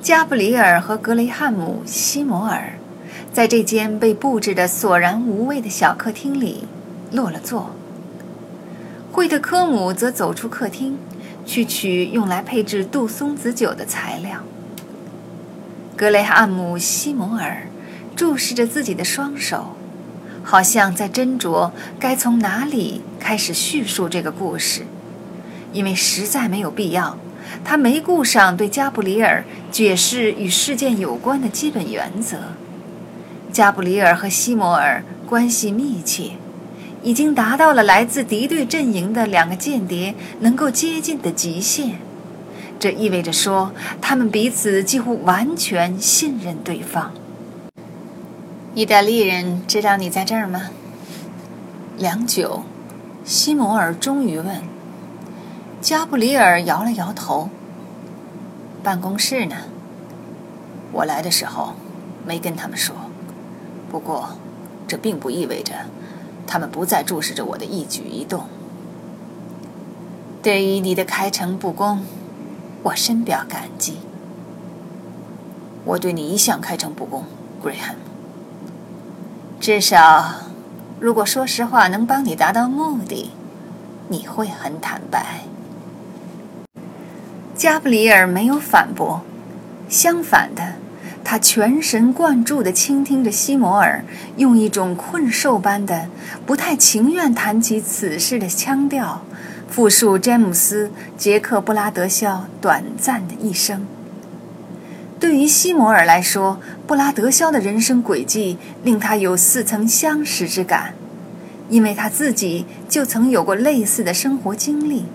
加布里尔和格雷汉姆·西摩尔在这间被布置得索然无味的小客厅里落了座。惠特科姆则走出客厅，去取用来配制杜松子酒的材料。格雷汉姆·西摩尔注视着自己的双手，好像在斟酌该从哪里开始叙述这个故事，因为实在没有必要。他没顾上对加布里尔解释与事件有关的基本原则。加布里尔和西摩尔关系密切，已经达到了来自敌对阵营的两个间谍能够接近的极限。这意味着说，他们彼此几乎完全信任对方。意大利人知道你在这儿吗？良久，西摩尔终于问。加布里尔摇了摇头。办公室呢？我来的时候没跟他们说。不过，这并不意味着他们不再注视着我的一举一动。对于你的开诚布公，我深表感激。我对你一向开诚布公，Graham。至少，如果说实话能帮你达到目的，你会很坦白。加布里尔没有反驳，相反的，他全神贯注地倾听着西摩尔用一种困兽般的、不太情愿谈起此事的腔调，复述詹姆斯·杰克·布拉德肖短暂的一生。对于西摩尔来说，布拉德肖的人生轨迹令他有似曾相识之感，因为他自己就曾有过类似的生活经历。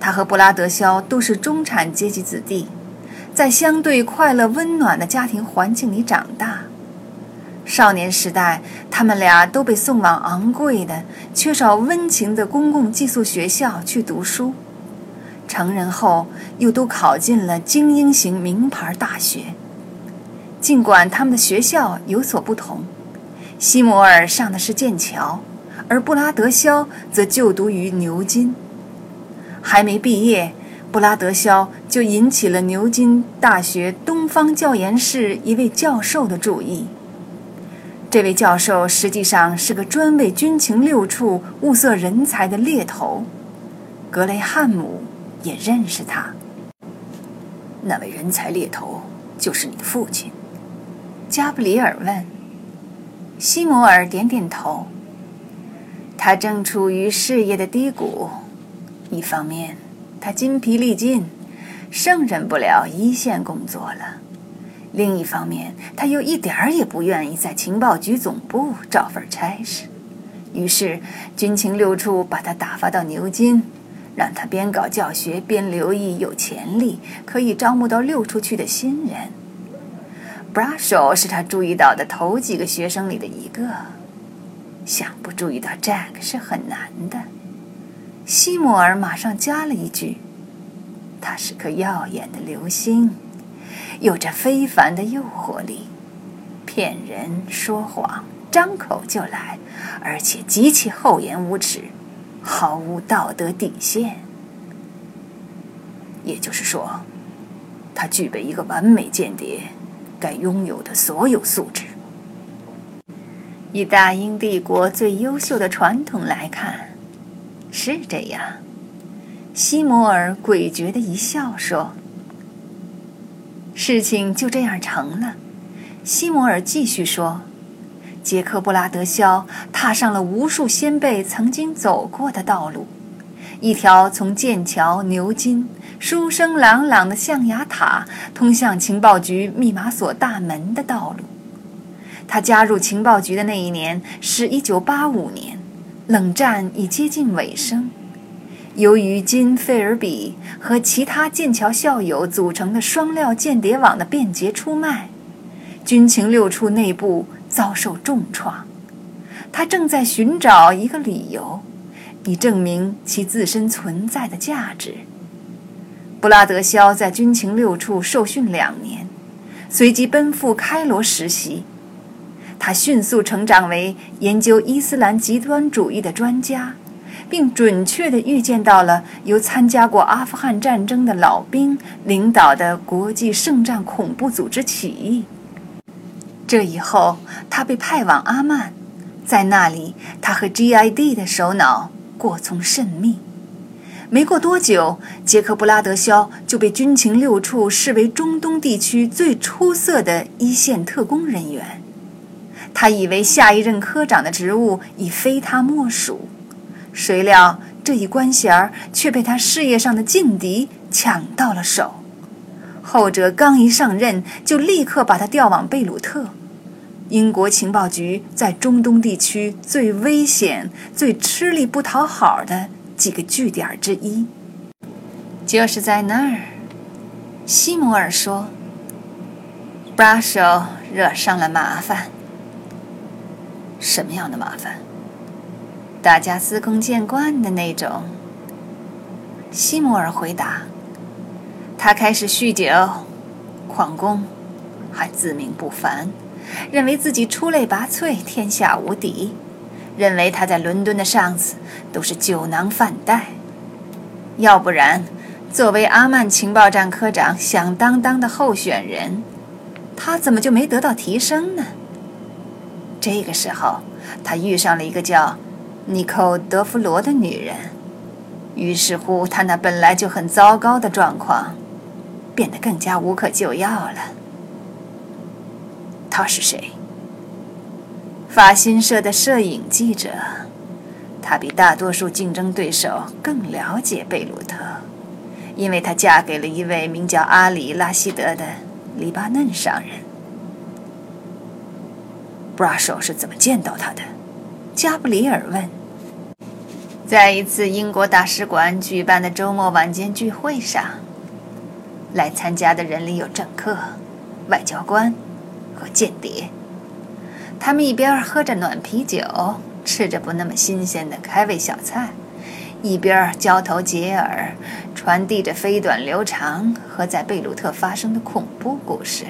他和布拉德肖都是中产阶级子弟，在相对快乐温暖的家庭环境里长大。少年时代，他们俩都被送往昂贵的、缺少温情的公共寄宿学校去读书。成人后，又都考进了精英型名牌大学。尽管他们的学校有所不同，西摩尔上的是剑桥，而布拉德肖则就读于牛津。还没毕业，布拉德肖就引起了牛津大学东方教研室一位教授的注意。这位教授实际上是个专为军情六处物色人才的猎头，格雷汉姆也认识他。那位人才猎头就是你的父亲？加布里尔问。西摩尔点点头。他正处于事业的低谷。一方面，他筋疲力尽，胜任不了一线工作了；另一方面，他又一点儿也不愿意在情报局总部找份差事。于是，军情六处把他打发到牛津，让他边搞教学边留意有潜力可以招募到六处去的新人。b r a s h o 是他注意到的头几个学生里的一个，想不注意到 Jack 是很难的。西摩尔马上加了一句：“他是颗耀眼的流星，有着非凡的诱惑力，骗人、说谎、张口就来，而且极其厚颜无耻，毫无道德底线。也就是说，他具备一个完美间谍该拥有的所有素质。以大英帝国最优秀的传统来看。”是这样，西摩尔诡谲的一笑说：“事情就这样成了。”西摩尔继续说：“杰克·布拉德肖踏上了无数先辈曾经走过的道路，一条从剑桥、牛津书声朗朗的象牙塔通向情报局密码锁大门的道路。他加入情报局的那一年是一九八五年。”冷战已接近尾声，由于金费尔比和其他剑桥校友组成的双料间谍网的便捷出卖，军情六处内部遭受重创。他正在寻找一个理由，以证明其自身存在的价值。布拉德肖在军情六处受训两年，随即奔赴开罗实习。他迅速成长为研究伊斯兰极端主义的专家，并准确地预见到了由参加过阿富汗战争的老兵领导的国际圣战恐怖组织起义。这以后，他被派往阿曼，在那里，他和 G.I.D 的首脑过从甚密。没过多久，杰克布拉德肖就被军情六处视为中东地区最出色的一线特工人员。他以为下一任科长的职务已非他莫属，谁料这一官衔儿却被他事业上的劲敌抢到了手。后者刚一上任，就立刻把他调往贝鲁特，英国情报局在中东地区最危险、最吃力不讨好的。几个据点之一，就是在那儿。西摩尔说：“布拉手惹上了麻烦。什么样的麻烦？大家司空见惯的那种。”西摩尔回答：“他开始酗酒、旷工，还自命不凡，认为自己出类拔萃，天下无敌。”认为他在伦敦的上司都是酒囊饭袋，要不然，作为阿曼情报站科长响当当的候选人，他怎么就没得到提升呢？这个时候，他遇上了一个叫尼寇德弗罗的女人，于是乎，他那本来就很糟糕的状况，变得更加无可救药了。他是谁？法新社的摄影记者，他比大多数竞争对手更了解贝鲁特，因为他嫁给了一位名叫阿里拉希德的黎巴嫩商人。布拉手是怎么见到他的？加布里尔问。在一次英国大使馆举办的周末晚间聚会上，来参加的人里有政客、外交官和间谍。他们一边喝着暖啤酒，吃着不那么新鲜的开胃小菜，一边交头接耳，传递着飞短流长和在贝鲁特发生的恐怖故事。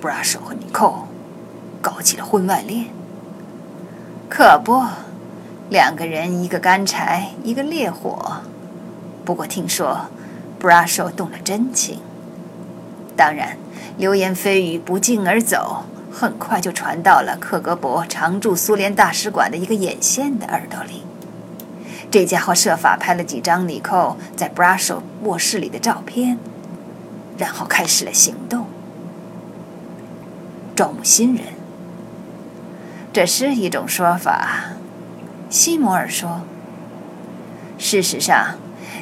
布拉什和尼寇搞起了婚外恋。可不，两个人一个干柴，一个烈火。不过听说，布拉什动了真情。当然，流言蜚语不胫而走。很快就传到了克格勃常驻苏联大使馆的一个眼线的耳朵里。这家伙设法拍了几张尼寇在布拉手卧室里的照片，然后开始了行动，招募新人。这是一种说法，西摩尔说。事实上，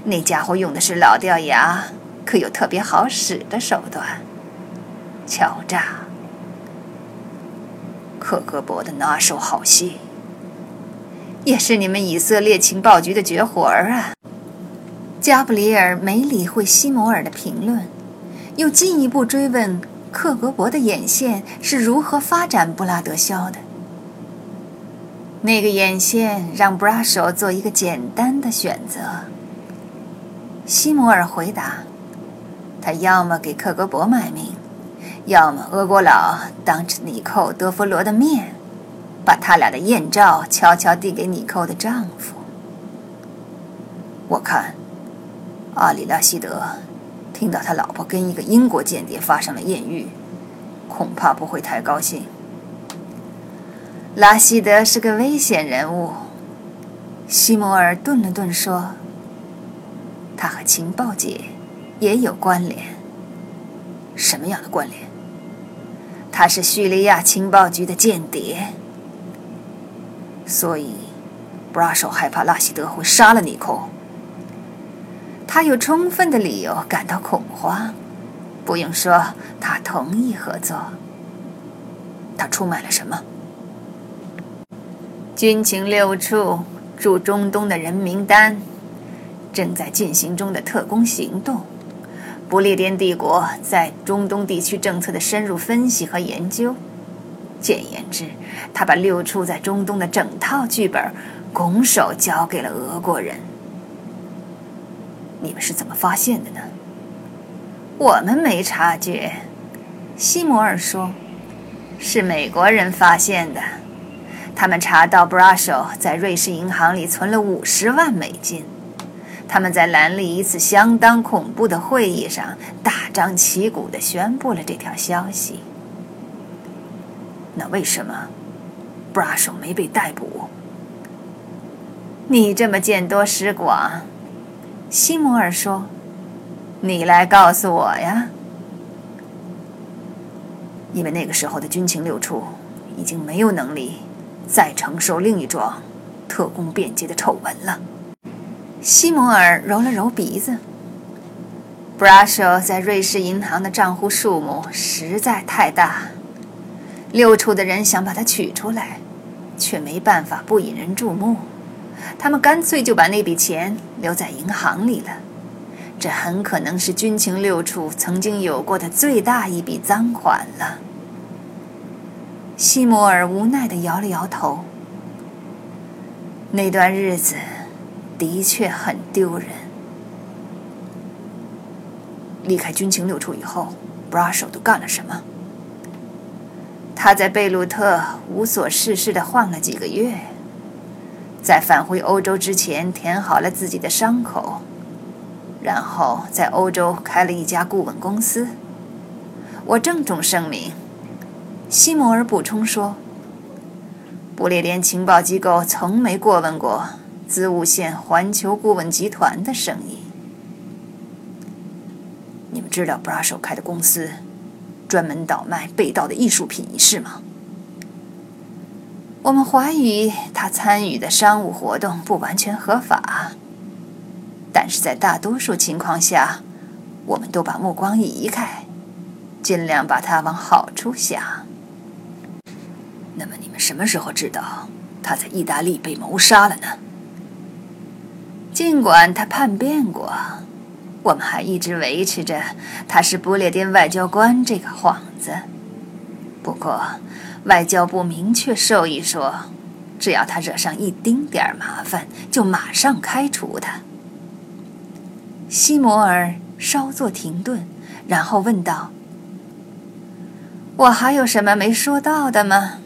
那家伙用的是老掉牙，可又特别好使的手段——敲诈。克格勃的拿手好戏，也是你们以色列情报局的绝活儿啊！加布里尔没理会西摩尔的评论，又进一步追问克格勃的眼线是如何发展布拉德肖的。那个眼线让布拉手做一个简单的选择。西摩尔回答：“他要么给克格勃卖命。”要么俄国佬当着尼寇德弗罗的面，把他俩的艳照悄悄递给尼寇的丈夫。我看，阿里拉希德听到他老婆跟一个英国间谍发生了艳遇，恐怕不会太高兴。拉希德是个危险人物，西摩尔顿了顿说：“他和情报界也有关联。什么样的关联？”他是叙利亚情报局的间谍，所以布拉手害怕拉希德会杀了尼寇。他有充分的理由感到恐慌。不用说，他同意合作。他出卖了什么？军情六处驻中东的人名单，正在进行中的特工行动。不列颠帝国在中东地区政策的深入分析和研究，简言之，他把六处在中东的整套剧本拱手交给了俄国人。你们是怎么发现的呢？我们没察觉，西摩尔说，是美国人发现的。他们查到 braso 在瑞士银行里存了五十万美金。他们在兰利一次相当恐怖的会议上大张旗鼓地宣布了这条消息。那为什么 braso 没被逮捕？你这么见多识广，西摩尔说：“你来告诉我呀。”因为那个时候的军情六处已经没有能力再承受另一桩特工变节的丑闻了。西摩尔揉了揉鼻子。Brasho 在瑞士银行的账户数目实在太大，六处的人想把它取出来，却没办法不引人注目。他们干脆就把那笔钱留在银行里了。这很可能是军情六处曾经有过的最大一笔赃款了。西摩尔无奈地摇了摇头。那段日子的确很丢人。离开军情六处以后，Brasho 都干了什么？他在贝鲁特无所事事地晃了几个月。在返回欧洲之前，填好了自己的伤口，然后在欧洲开了一家顾问公司。我郑重声明，西摩尔补充说，不列颠情报机构从没过问过子午线环球顾问集团的生意。你们知道 braso 开的公司专门倒卖被盗的艺术品一事吗？我们怀疑他参与的商务活动不完全合法，但是在大多数情况下，我们都把目光移开，尽量把他往好处想。那么你们什么时候知道他在意大利被谋杀了呢？尽管他叛变过，我们还一直维持着他是不列颠外交官这个幌子。不过。外交部明确授意说，只要他惹上一丁点儿麻烦，就马上开除他。西摩尔稍作停顿，然后问道：“我还有什么没说到的吗？”